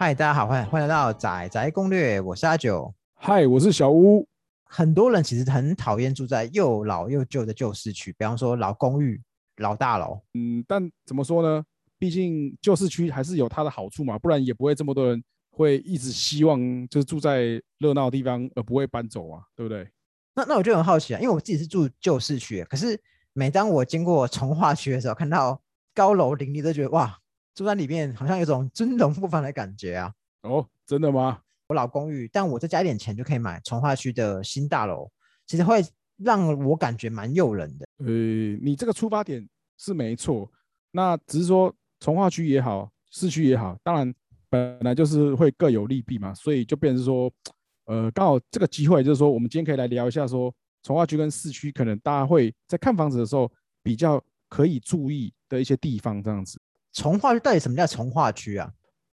嗨，大家好，欢迎欢迎来到仔仔攻略，我是阿九。嗨，我是小屋。很多人其实很讨厌住在又老又旧的旧市区，比方说老公寓、老大楼。嗯，但怎么说呢？毕竟旧市区还是有它的好处嘛，不然也不会这么多人会一直希望就是住在热闹的地方而不会搬走啊，对不对？那那我就很好奇啊，因为我自己是住旧市区，可是每当我经过从化区的时候，看到高楼林立，都觉得哇，住在里面好像有种尊荣不凡的感觉啊。哦，真的吗？我老公寓，但我再加一点钱就可以买从化区的新大楼，其实会让我感觉蛮诱人的。呃，你这个出发点是没错，那只是说从化区也好，市区也好，当然本来就是会各有利弊嘛，所以就变成说，呃，刚好这个机会就是说，我们今天可以来聊一下说，从化区跟市区可能大家会在看房子的时候比较可以注意的一些地方，这样子。从化区到底什么叫从化区啊？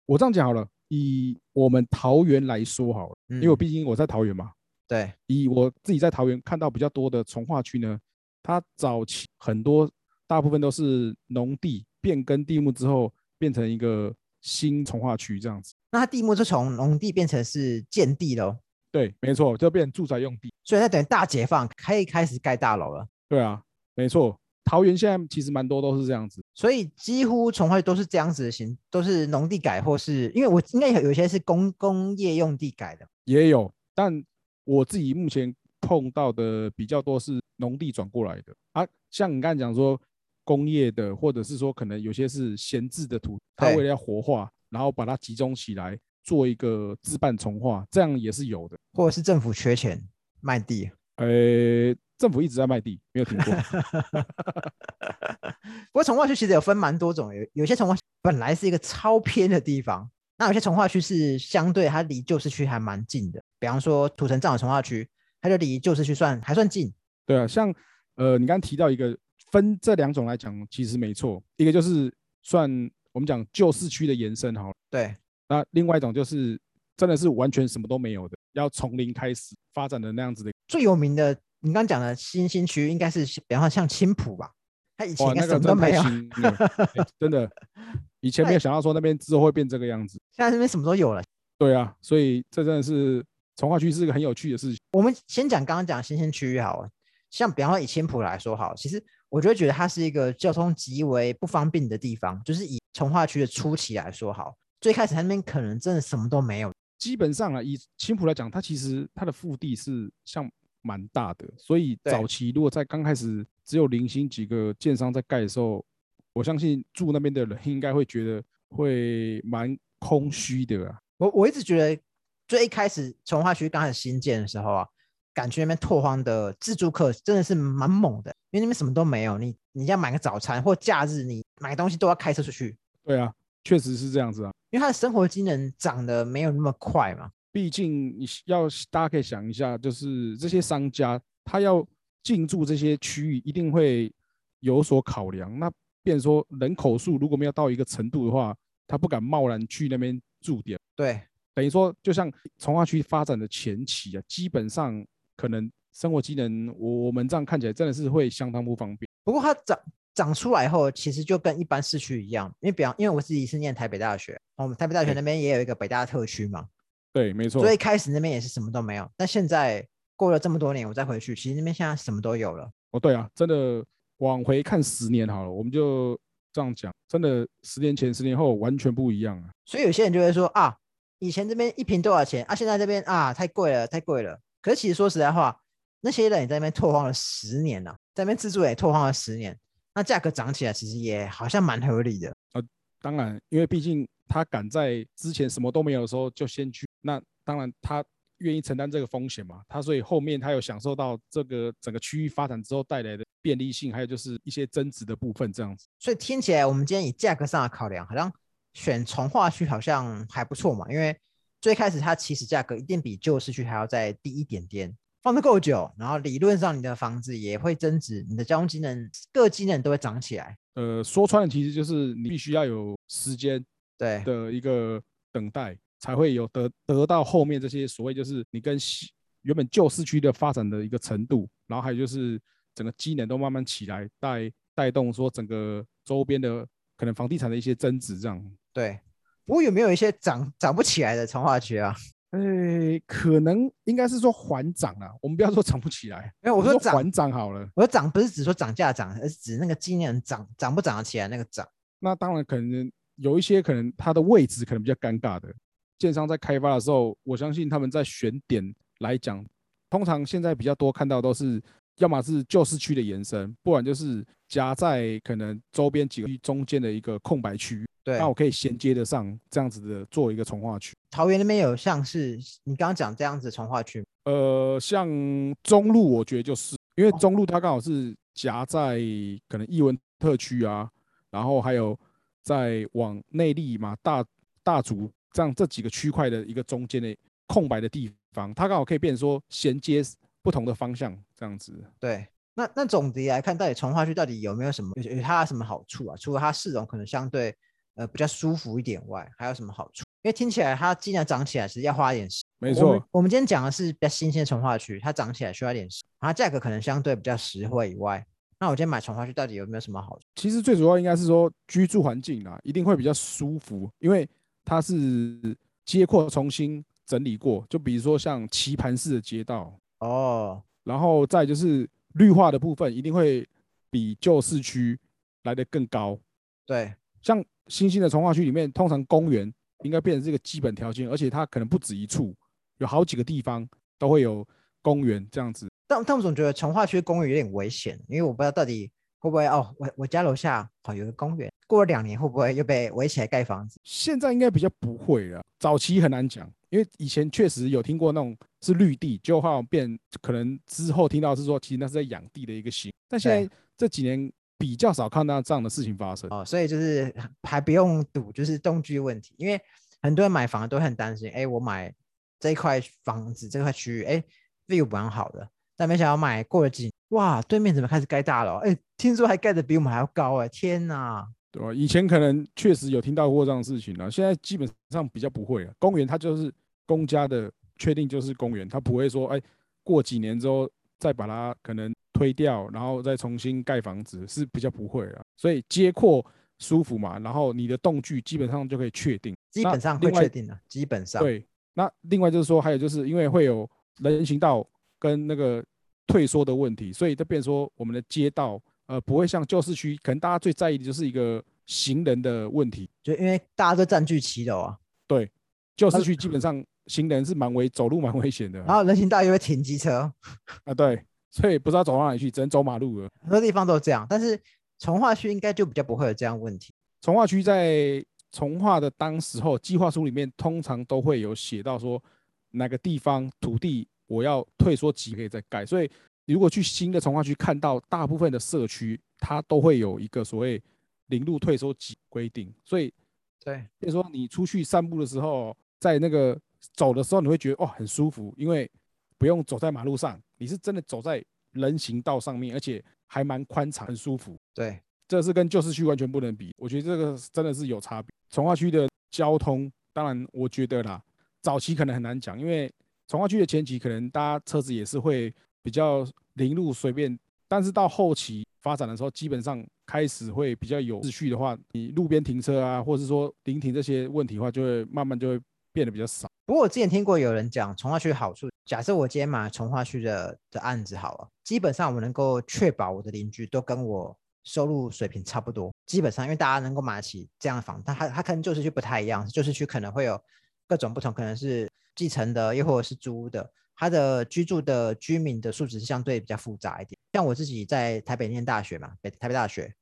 我这样讲好了，以我们桃园来说好了，因为我毕竟我在桃园嘛。对，以我自己在桃园看到比较多的从化区呢，它早期很多大部分都是农地变更地目之后变成一个新从化区这样子。那它地目就从农地变成是建地喽？对，没错，就变住宅用地。所以它等于大解放，可以开始盖大楼了。对啊，没错。桃园现在其实蛮多都是这样子，所以几乎从化都是这样子的型，都是农地改，或是因为我应该有有些是工工业用地改的，也有，但我自己目前碰到的比较多是农地转过来的。啊。像你刚才讲说工业的，或者是说可能有些是闲置的土，它为了要活化，然后把它集中起来做一个自办重化，这样也是有的，或者是政府缺钱卖地，呃。政府一直在卖地，没有停过。不过从化区其实有分蛮多种，有有些从化本来是一个超偏的地方，那有些从化区是相对它离旧市区还蛮近的。比方说土城站的从化区，它就离旧市区算还算近。对啊，像呃你刚刚提到一个分这两种来讲，其实没错，一个就是算我们讲旧市区的延伸好了。对，那另外一种就是真的是完全什么都没有的，要从零开始发展的那样子的。最有名的。你刚讲的新兴区应该是，比方说像青浦吧，他以前应该什么都没有，真的，以前没有想到说那边之后会变这个样子，现在那边什么都有了。对啊，所以这真的是从化区是一个很有趣的事情。我们先讲刚刚讲新兴区域好了，像比方说以青浦来说好，其实我就觉得它是一个交通极为不方便的地方，就是以从化区的初期来说好，最开始它那边可能真的什么都没有。基本上啊，以青浦来讲，它其实它的腹地是像。蛮大的，所以早期如果在刚开始只有零星几个建商在盖的时候，我相信住那边的人应该会觉得会蛮空虚的啊。我我一直觉得最一开始从化区刚开始新建的时候啊，感觉那边拓荒的自助客真的是蛮猛的，因为那边什么都没有，你你要买个早餐或假日你买东西都要开车出去。对啊，确实是这样子啊，因为他的生活机能涨得没有那么快嘛。毕竟你要大家可以想一下，就是这些商家他要进驻这些区域，一定会有所考量。那变说人口数如果没有到一个程度的话，他不敢贸然去那边驻点。对，等于说就像从化区发展的前期啊，基本上可能生活机能我我们这样看起来真的是会相当不方便。不过它长长出来后，其实就跟一般市区一样，因为比方因为我自己是念台北大学，我们台北大学那边也有一个北大特区嘛。对，没错。所以开始那边也是什么都没有，但现在过了这么多年，我再回去，其实那边现在什么都有了。哦，对啊，真的往回看十年好了，我们就这样讲，真的十年前、十年后完全不一样啊。所以有些人就会说啊，以前这边一瓶多少钱啊？现在这边啊太贵了，太贵了。可是其实说实在话，那些人也在那边拓荒了十年了，在那边自助也拓荒了十年，那价格涨起来其实也好像蛮合理的。呃，当然，因为毕竟他敢在之前什么都没有的时候就先去。那当然，他愿意承担这个风险嘛？他所以后面他有享受到这个整个区域发展之后带来的便利性，还有就是一些增值的部分这样子。所以听起来，我们今天以价格上的考量，好像选从化区好像还不错嘛。因为最开始它起始价格一定比旧市区还要再低一点点，放得够久，然后理论上你的房子也会增值，你的交通机能各机能都会涨起来。呃，说穿了，其实就是你必须要有时间对的一个等待。才会有得得到后面这些所谓就是你跟原本旧市区的发展的一个程度，然后还有就是整个机能都慢慢起来，带带动说整个周边的可能房地产的一些增值这样。对，不过有没有一些涨涨不起来的从化区啊？诶，可能应该是说缓涨啊，我们不要说涨不起来，没有我说涨，缓涨好了。我说涨不是指说涨价涨，而是指那个今年涨涨不涨得起来那个涨。那当然可能有一些可能它的位置可能比较尴尬的，建商在开发的时候，我相信他们在选点来讲，通常现在比较多看到都是。要么是旧市区的延伸，不然就是夹在可能周边几个区中间的一个空白区域。对，那我可以衔接得上这样子的做一个从化区。桃园那边有像是你刚刚讲这样子从化区，呃，像中路，我觉得就是因为中路它刚好是夹在可能艺文特区啊，然后还有在往内力嘛大大竹这样这几个区块的一个中间的空白的地方，它刚好可以变成说衔接。不同的方向这样子，对。那那总的来看，到底从化区到底有没有什么有有它什么好处啊？除了它市容可能相对呃比较舒服一点外，还有什么好处？因为听起来它既然涨起来是要花一点时没错。我们今天讲的是比较新鲜的从化区，它涨起来需要一点时，它价格可能相对比较实惠以外，那我今天买从化区到底有没有什么好处？其实最主要应该是说居住环境啊，一定会比较舒服，因为它是街廓重新整理过，就比如说像棋盘式的街道哦。然后再就是绿化的部分，一定会比旧市区来的更高。对，像新兴的从化区里面，通常公园应该变成这个基本条件，而且它可能不止一处，有好几个地方都会有公园这样子。但但我总觉得从化区公园有点危险，因为我不知道到底会不会哦，我我家楼下哦有个公园，过了两年会不会又被围起来盖房子？现在应该比较不会了，早期很难讲。因为以前确实有听过那种是绿地，就好像变可能之后听到是说，其实那是在养地的一个行。但现在这几年比较少看到这样的事情发生哦，所以就是还不用赌，就是动机问题。因为很多人买房都很担心，哎，我买这一块房子这块区域，哎，view 蛮好的，但没想到买过了几，哇，对面怎么开始盖大楼？哎，听说还盖的比我们还要高，哎，天哪！对吧？以前可能确实有听到过这样的事情啊，现在基本上比较不会了。公园它就是。公家的确定就是公园，它不会说哎，过几年之后再把它可能推掉，然后再重新盖房子是比较不会了。所以街阔舒服嘛，然后你的动距基本上就可以确定，基本上会确定的，基本上对。那另外就是说，还有就是因为会有人行道跟那个退缩的问题，所以就变说我们的街道呃不会像旧市区，可能大家最在意的就是一个行人的问题，就因为大家都占据骑楼啊。对，旧市区基本上。行人是蛮危，走路蛮危险的。然后人行道又会停机车 啊，对，所以不知道走到哪里去，只能走马路了。很多地方都这样，但是从化区应该就比较不会有这样问题。从化区在从化的当时候计划书里面，通常都会有写到说哪个地方土地我要退缩几可以再盖。所以如果去新的从化区看到大部分的社区，它都会有一个所谓零路退缩几规定。所以对，比如说你出去散步的时候，在那个走的时候你会觉得哦很舒服，因为不用走在马路上，你是真的走在人行道上面，而且还蛮宽敞，很舒服。对，这是跟旧市区完全不能比。我觉得这个真的是有差别。从化区的交通，当然我觉得啦，早期可能很难讲，因为从化区的前期可能大家车子也是会比较零路随便，但是到后期发展的时候，基本上开始会比较有秩序的话，你路边停车啊，或者是说临停这些问题的话，就会慢慢就会变得比较少。不过我之前听过有人讲从化区好处，假设我今天买从化区的的案子好了，基本上我能够确保我的邻居都跟我收入水平差不多。基本上，因为大家能够买得起这样的房，但他他可能旧市区不太一样，旧市区可能会有各种不同，可能是继承的，又或者是租的，他的居住的居民的素质是相对比较复杂一点。像我自己在台北念大学嘛，北台北大学，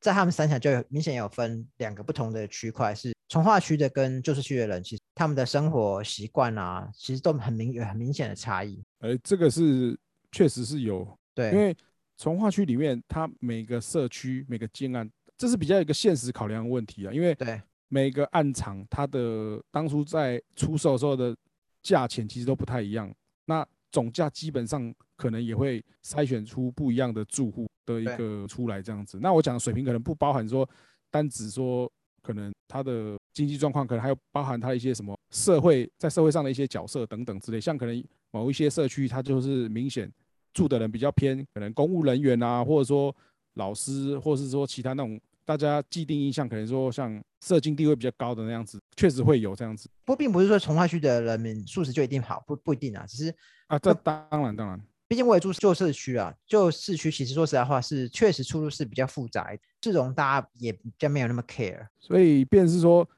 在他们三峡就有明显有分两个不同的区块是。从化区的跟旧市区的人，其实他们的生活习惯啊，其实都很明有很明显的差异。哎，这个是确实是有，对，因为从化区里面，它每个社区每个建案，这是比较一个现实考量的问题啊。因为对每个案场，它的当初在出售时候的价钱其实都不太一样，那总价基本上可能也会筛选出不一样的住户的一个出来这样子。那我讲的水平可能不包含说单指说。可能他的经济状况，可能还有包含他一些什么社会在社会上的一些角色等等之类，像可能某一些社区，他就是明显住的人比较偏，可能公务人员啊，或者说老师，或者是说其他那种大家既定印象可能说像社经地位比较高的那样子，确实会有这样子不过并不是说从化区的人民素质就一定好，不不一定啊，只是啊。这当然当然，毕竟我也住旧社区啊，旧市区其实说实在话是确实出入是比较复杂，这种大家也比较没有那么 care。所以便是说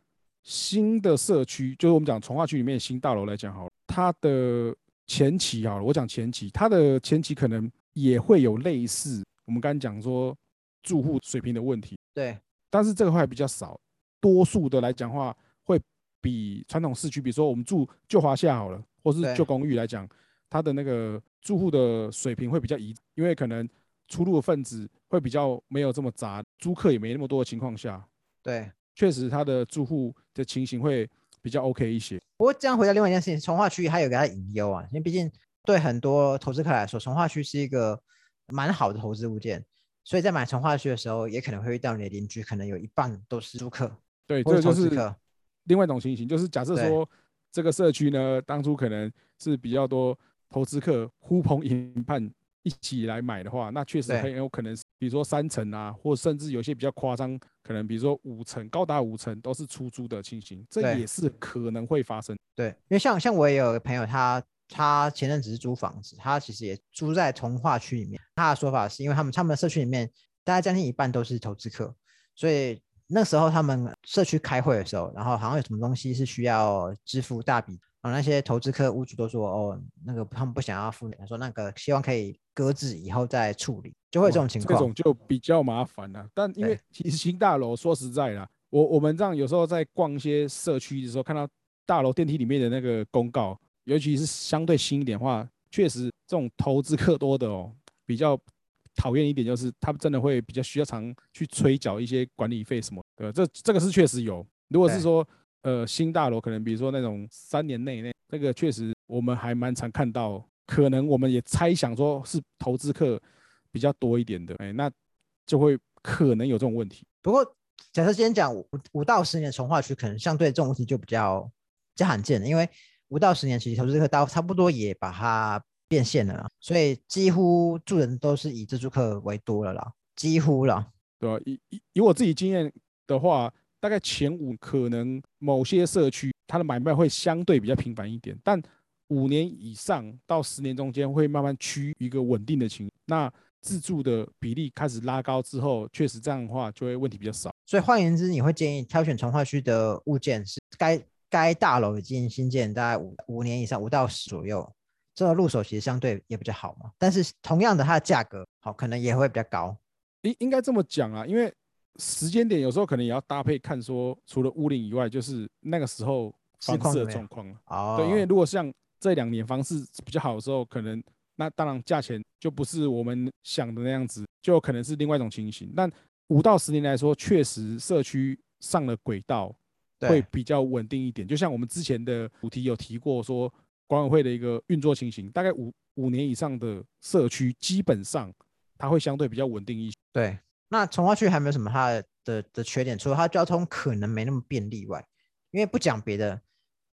新的社区，就是我们讲从化区里面的新大楼来讲好了，它的前期好了，我讲前期，它的前期可能也会有类似我们刚刚讲说住户水平的问题，对，但是这个会比较少，多数的来讲话会比传统市区，比如说我们住旧华夏好了，或是对旧公寓来讲，它的那个住户的水平会比较一，因为可能出入的分子会比较没有这么杂，租客也没那么多的情况下，对。确实它的住户的情形会比较 OK 一些。不过这样回到另外一件事情，从化区还有给它的隐忧啊，因为毕竟对很多投资客来说，从化区是一个蛮好的投资物件，所以在买从化区的时候，也可能会遇到你的邻居，可能有一半都是租客对，或这个就是。另外一种情形，就是假设说这个社区呢，当初可能是比较多投资客呼朋引伴一起来买的话，那确实很有可能，比如说三层啊，或甚至有些比较夸张，可能比如说五层，高达五层都是出租的情形，这也是可能会发生。对，因为像像我也有个朋友，他他前阵子是租房子，他其实也租在从化区里面。他的说法是因为他们他们的社区里面大概将近一半都是投资客，所以那时候他们社区开会的时候，然后好像有什么东西是需要支付大笔，然后那些投资客屋主都说哦，那个他们不想要付，他说那个希望可以搁置以后再处理，就会有这种情况。这种就比较麻烦了。但因为其实新大楼，说实在啦，我我们这样有时候在逛一些社区的时候，看到大楼电梯里面的那个公告，尤其是相对新一点的话，确实这种投资客多的哦，比较讨厌一点就是他们真的会比较需要常去催缴一些管理费什么的，这这个是确实有。如果是说呃新大楼，可能比如说那种三年内那，这个确实我们还蛮常看到，可能我们也猜想说是投资客比较多一点的，哎，那就会可能有这种问题。不过，假设今天讲五五到十年的从化区，可能相对这种问题就比较比较罕见了，因为五到十年其实投资客到差不多也把它变现了啦，所以几乎住人都是以自住客为多了啦，几乎了。对吧、以以以我自己经验的话，大概前五可能某些社区它的买卖会相对比较频繁一点，但五年以上到十年中间会慢慢趋于一个稳定的情况。那自住的比例开始拉高之后，确实这样的话就会问题比较少。所以换言之，你会建议挑选从化区的物件是该该大楼已经新建大概五五年以上，五到十左右，这个入手其实相对也比较好嘛。但是同样的，它的价格好可能也会比较高。应应该这么讲啊，因为时间点有时候可能也要搭配看，说除了屋龄以外，就是那个时候房市的状况了。哦，对，因为如果像这两年房市比较好的时候，可能那当然价钱就不是我们想的那样子，就有可能是另外一种情形。但五到十年来说，确实社区上了轨道会比较稳定一点。就像我们之前的主题有提过，说管委会的一个运作情形，大概五五年以上的社区，基本上它会相对比较稳定一些。对，那从化区还没有什么它的的缺点，除了它交通可能没那么便利外，因为不讲别的，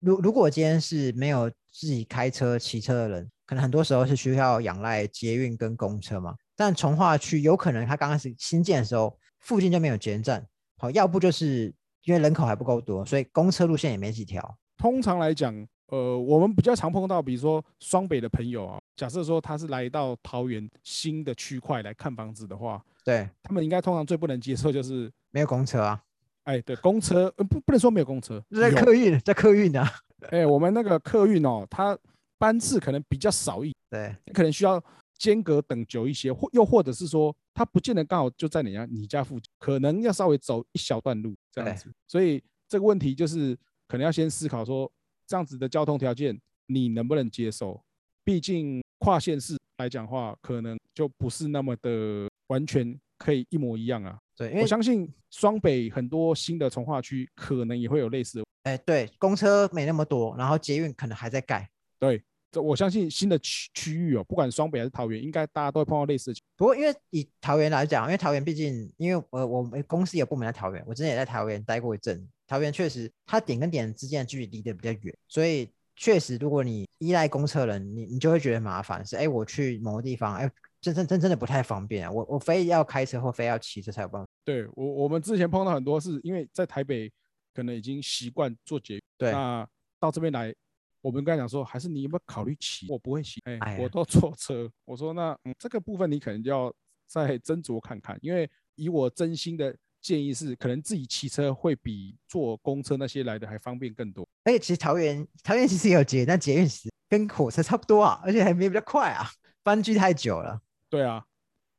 如如果今天是没有自己开车、骑车的人，可能很多时候是需要仰赖捷运跟公车嘛。但从化区有可能它刚开始新建的时候，附近就没有捷运站，好，要不就是因为人口还不够多，所以公车路线也没几条。通常来讲，呃，我们比较常碰到，比如说双北的朋友啊，假设说他是来到桃园新的区块来看房子的话，对，他们应该通常最不能接受就是，没有公车啊，哎，对，公车，呃、不不能说没有公车，在客运，在客运啊。哎，我们那个客运哦，它班次可能比较少一，对，可能需要间隔等久一些，或又或者是说，它不见得刚好就在你家你家附近，可能要稍微走一小段路这样子。所以这个问题就是可能要先思考说，这样子的交通条件你能不能接受？毕竟跨县市来讲话，可能就不是那么的完全可以一模一样啊。对，因我相信双北很多新的从化区可能也会有类似的。哎，对，公车没那么多，然后捷运可能还在盖。对，这我相信新的区区域哦，不管双北还是桃园，应该大家都会碰到类似的情不过，因为以桃园来讲，因为桃园毕竟，因为呃，我们公司有部门在桃园，我之前也在桃园待过一阵。桃园确实，它点跟点之间的距离离得比较远，所以确实，如果你依赖公车人，你你就会觉得麻烦，是哎，我去某个地方，哎，真真真真的不太方便啊，我我非要开车或非要骑车才有办法。对我我们之前碰到很多是因为在台北可能已经习惯坐捷运，对那到这边来，我们刚才讲说，还是你有没有考虑骑？我不会骑，哎、哎我都坐车。我说那、嗯、这个部分你可能就要再斟酌看看，因为以我真心的建议是，可能自己骑车会比坐公车那些来的还方便更多。而且其实桃园桃园其实也有捷运，但捷运其实跟火车差不多啊，而且还没比较快啊，搬距太久了。对啊，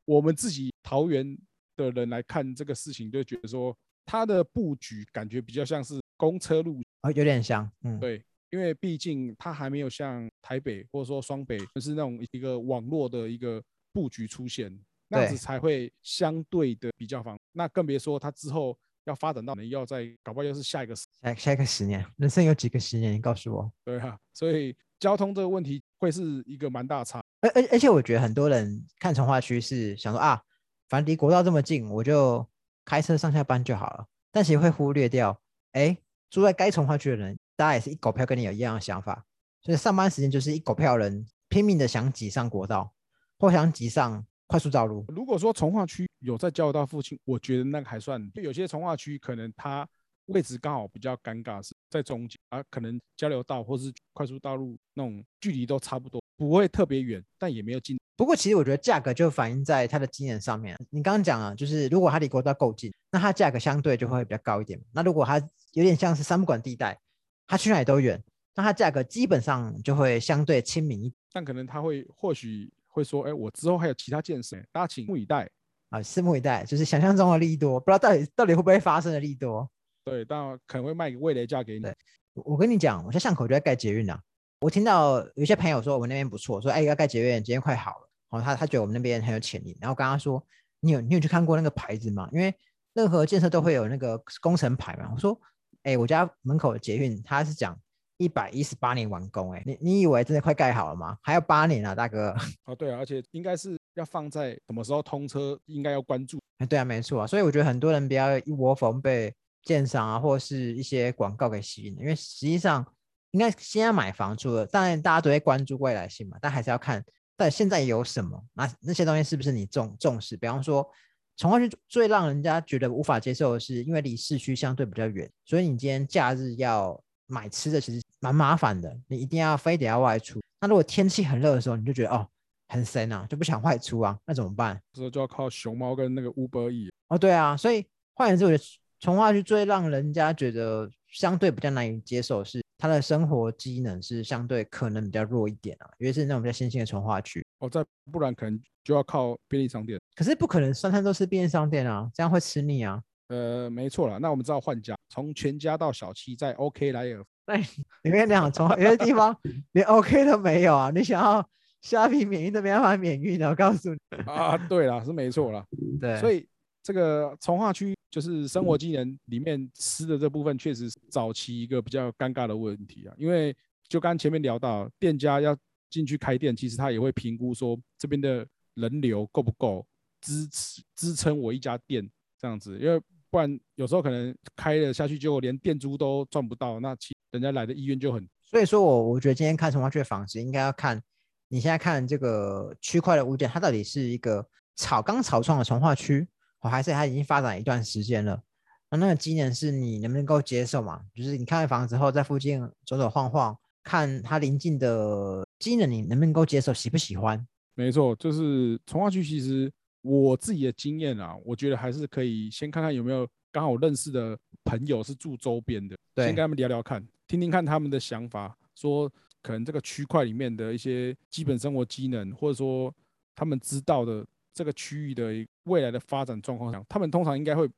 我们自己桃园的人来看这个事情，就觉得说它的布局感觉比较像是公车路哦，有点像，嗯，对，因为毕竟它还没有像台北或者说双北，就是那种一个网络的一个布局出现，那样子才会相对的比较方。那更别说它之后要发展到你要在搞不好又是下一个时下下一个十年，人生有几个十年？你告诉我。对啊，所以交通这个问题会是一个蛮大差。而而而且我觉得很多人看从化区是想说啊，反正离国道这么近，我就开车上下班就好了。但其实会忽略掉，哎，住在该从化区的人，大家也是一狗票跟你有一样的想法，所以上班时间就是一狗票人拼命的想挤上国道，或想挤上快速道路。如果说从化区有在交流道附近，我觉得那个还算。就有些从化区可能它位置刚好比较尴尬，是在中间啊，可能交流道或是快速道路那种距离都差不多，不会特别远，但也没有近。不过其实我觉得价格就反映在它的经验上面。你刚刚讲了，就是如果它离国道够近，那它价格相对就会比较高一点。那如果它有点像是三不管地带，它去哪里都远，那它价格基本上就会相对亲民一但可能他会或许会说，哎，我之后还有其他建设，大家请目以待。啊，拭目以待，就是想象中的利多，不知道到底到底会不会发生的利多。对，但可能会卖个味蕾价给你。对我我跟你讲，我在巷口就在盖捷运啊。我听到有些朋友说我们那边不错，说哎要盖捷运，捷运快好了。哦，他他觉得我们那边很有潜力。然后我跟他说，你有你有去看过那个牌子吗？因为任何建设都会有那个工程牌嘛。我说，哎，我家门口的捷运他是讲一百一十八年完工，哎，你你以为真的快盖好了吗？还要八年啊，大哥。哦，对啊，而且应该是要放在什么时候通车，应该要关注。哎，对啊，没错啊。所以我觉得很多人不要一窝蜂被建商啊或是一些广告给吸引，因为实际上应该先要买房，除了当然大家都会关注未来性嘛，但还是要看到底现在有什么，那那些东西是不是你重重视？比方说，从化区最让人家觉得无法接受的是，因为离市区相对比较远，所以你今天假日要买吃的其实蛮麻烦的，你一定要非得要外出。那如果天气很热的时候，你就觉得哦很神啊，就不想外出啊，那怎么办？这就要靠熊猫跟那个 Uber E。哦，对啊，所以换言之，我觉得从化区最让人家觉得相对比较难以接受是它的生活机能是相对可能比较弱一点啊，因为是那种比较新兴的从化区。哦，再不然可能就要靠便利商店。可是不可能三餐都吃便利商店啊，这样会吃腻啊。呃，没错啦，那我们知道换家，从全家到小七，在 OK 莱尔，那你你跟你讲，从有些地方连 OK 都没有啊，你想要虾皮免运都没办法免运的，我告诉你。啊，对了，是没错了。对，所以这个从化区就是生活机能里面吃的这部分，确实是早期一个比较尴尬的问题啊。因为就刚前面聊到，店家要进去开店，其实他也会评估说这边的人流够不够支持支撑我一家店这样子，因为不然有时候可能开了下去，结果连店租都赚不到，那其人家来的意愿就很所以说我我觉得今天看从化区的房子，应该要看你现在看这个区块的物件，它到底是一个草刚草创的从化区，哦，还是它已经发展一段时间了？那那个机能是你能不能够接受嘛？就是你看完房子后，在附近走走晃晃，看它邻近的机能，你能不能够接受，喜不喜欢？没错，就是从化区，其实我自己的经验啊，我觉得还是可以先看看有没有刚好认识的朋友是住周边的，对先跟他们聊聊看，听听看他们的想法，说可能这个区块里面的一些基本生活机能，或者说他们知道的这个区域的未来的发展状况上，他们通常应该会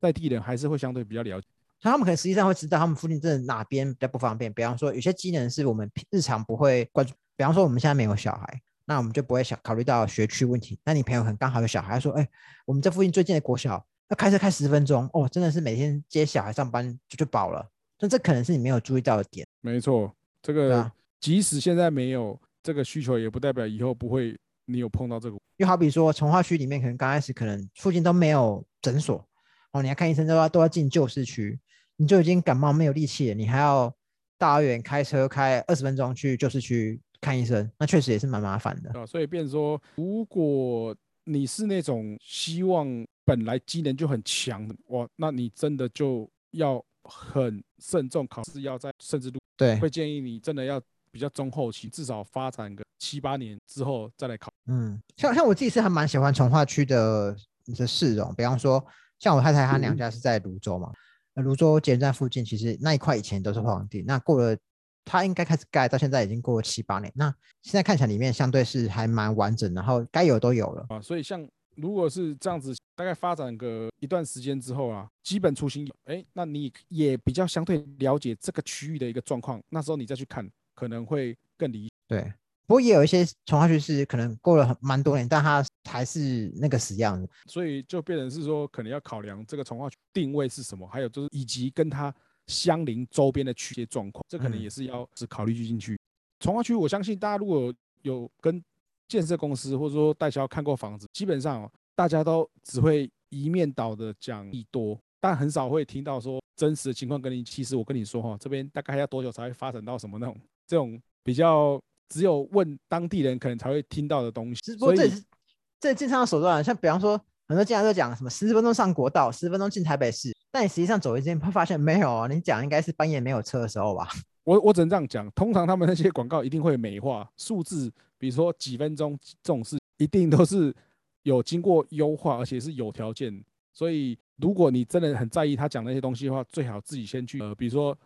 在地人还是会相对比较了解。那他们可能实际上会知道他们附近真的哪边比较不方便，比方说有些机能是我们日常不会关注，比方说我们现在没有小孩，那我们就不会想考虑到学区问题。那你朋友可能刚好有小孩，他说，哎，我们这附近最近的国小要开车开十分钟，哦，真的是每天接小孩上班就就饱了。那这可能是你没有注意到的点，没错，这个。即使现在没有这个需求，也不代表以后不会你有碰到这个。又好比说从化区里面，可能刚开始可能附近都没有诊所，哦，你要看医生都要都要进旧市区，你就已经感冒没有力气了，你还要大老远开车开二十分钟去旧市区看医生，那确实也是蛮麻烦的。啊，所以变说，如果你是那种希望本来机能就很强，哇，那你真的就要很慎重考试，要在甚至度对，会建议你真的要比较中后期，至少发展个七八年之后再来考。嗯，像像我自己是还蛮喜欢从化区的的市容，比方说像我太太她娘嗯家是在泸州嘛，那泸州捷运站附近其实那一块以前都是荒地，那过了它应该开始盖，到现在已经过了七八年，那现在看起来里面相对是还蛮完整，然后该有都有了。啊，所以像如果是这样子，大概发展个一段时间之后啊，基本雏形有，哎，那你也比较相对了解这个区域的一个状况，那时候你再去看，可能会更理。对，不过也有一些从化区是可能过了很蛮多年，但它还是那个死样子。所以就变成是说，可能要考量这个从化区定位是什么，还有就是以及跟它相邻周边的区些状况，这可能嗯也是要只考虑进去。从化区，我相信大家如果有跟建设公司或者说代销看过房子，基本上、哦、大家都只会一面倒的讲利多，但很少会听到说真实的情况跟你。其实我跟你说哈、这边大概要多久才会发展到什么那种这种比较只有问当地人可能才会听到的东西。只不过所以这也是这经常的手段，像比方说很多经常都讲什么十分钟上国道，十分钟进台北市，但你实际上走一间会发现没有啊，你讲应该是半夜没有车的时候吧？我我只能这样讲，通常他们那些广告一定会美化数字，比如说几分钟这种事，一定都是有经过优化，而且是有条件。所以如果你真的很在意他讲那些东西的话，最好自己先去呃，比如说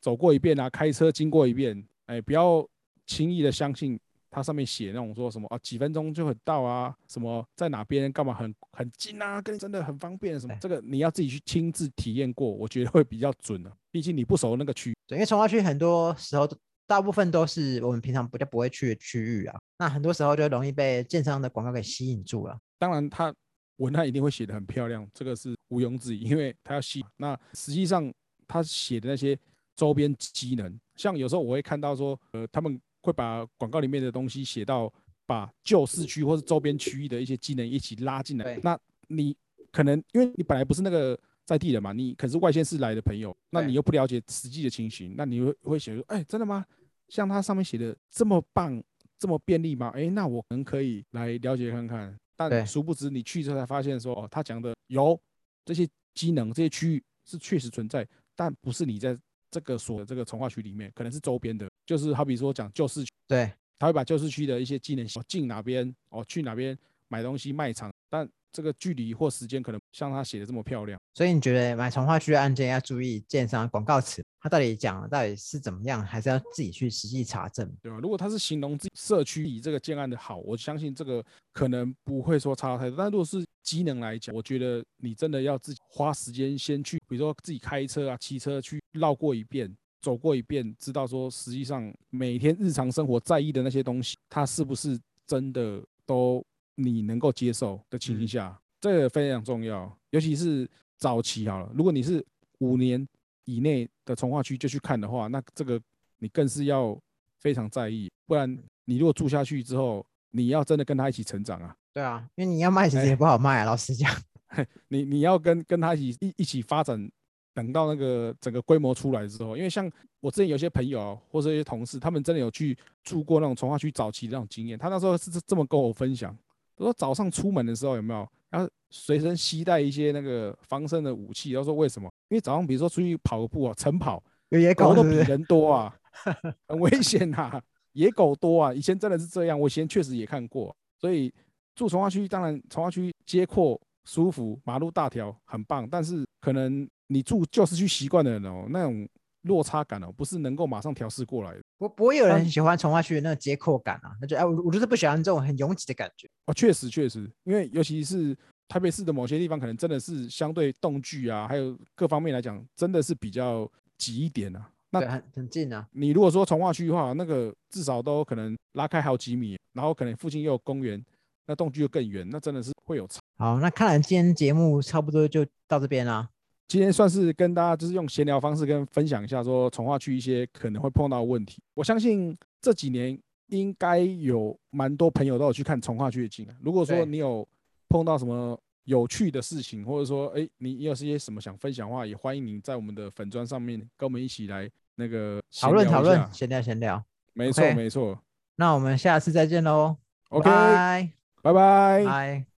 走过一遍啊，开车经过一遍，哎，不要轻易的相信它上面写那种说什么啊几分钟就很到啊，什么在哪边干嘛很很近啊，跟你真的很方便什么，对这个你要自己去亲自体验过，我觉得会比较准的、毕竟你不熟那个区。对，因为从化区很多时候都大部分都是我们平常比较不会去的区域啊，那很多时候就容易被建商的广告给吸引住了。当然，他文案一定会写得很漂亮，这个是毋庸置疑，因为他要吸。那实际上他写的那些周边机能，像有时候我会看到说，呃，他们会把广告里面的东西写到把旧市区或是周边区域的一些机能一起拉进来。那你可能因为你本来不是那个在地人嘛，你可是外县市来的朋友，那你又不了解实际的情形，那你会会写说，哎，真的吗？像它上面写的这么棒，这么便利吗？哎，那我们可以来了解看看。对。但殊不知你去之后才发现说，哦，他讲的有这些机能，这些区域是确实存在，但不是你在这个所的这个从化区里面，可能是周边的，就是好比说讲旧市区，对，他会把旧市区的一些机能哦进哪边哦去哪边买东西卖场，但这个距离或时间可能像他写的这么漂亮。所以你觉得买从化区的案件要注意建商的广告词，他到底讲的到底是怎么样，还是要自己去实际查证？对吧？如果他是形容自己社区以这个建案的好，我相信这个可能不会说差太多。但如果是机能来讲，我觉得你真的要自己花时间先去，比如说自己开车啊、骑车去绕过一遍、走过一遍，知道说实际上每天日常生活在意的那些东西，它是不是真的都你能够接受的情形嗯下，这个非常重要。尤其是早期好了，如果你是五年以内的从化区就去看的话，那这个你更是要非常在意，不然你如果住下去之后，你要真的跟他一起成长啊，对啊，因为你要卖其实哎也不好卖啊，老实讲。你你要跟跟他一起一一起发展，等到那个整个规模出来之后，因为像我之前有些朋友啊或者一些同事，他们真的有去住过那种从化区早期的那种经验，他那时候是这这么跟我分享，他说早上出门的时候有没有要随身携带一些那个防身的武器？他说为什么？因为早上比如说出去跑个步啊，晨跑，有野狗都比？人多啊，很危险呐、野狗多啊，以前真的是这样，我以前确实也看过，所以住从化区，当然从化区街阔舒服，马路大条，很棒，但是可能你住旧市区习惯的人哦，那种落差感哦，不是能够马上调试过来的。不不会有人很喜欢从化区的那个街廓感啊，那就哎，我我就是不喜欢这种很拥挤的感觉。哦，确实确实，因为尤其是台北市的某些地方，可能真的是相对动距啊，还有各方面来讲，真的是比较挤一点啊。那对，很很近啊。你如果说从化区的话，那个至少都可能拉开好几米，然后可能附近又有公园，那动距又更远，那真的是会有差。好，那看来今天节目差不多就到这边啦。今天算是跟大家就是用闲聊方式跟分享一下说从化区一些可能会碰到的问题。我相信这几年应该有蛮多朋友都有去看从化区的景啊。如果说你有碰到什么有趣的事情，或者说哎你有些什么想分享的话，也欢迎你在我们的粉砖上面跟我们一起来那个讨论讨论，闲聊。闲聊。没错没错。那我们下次再见喽。OK，拜拜拜。拜。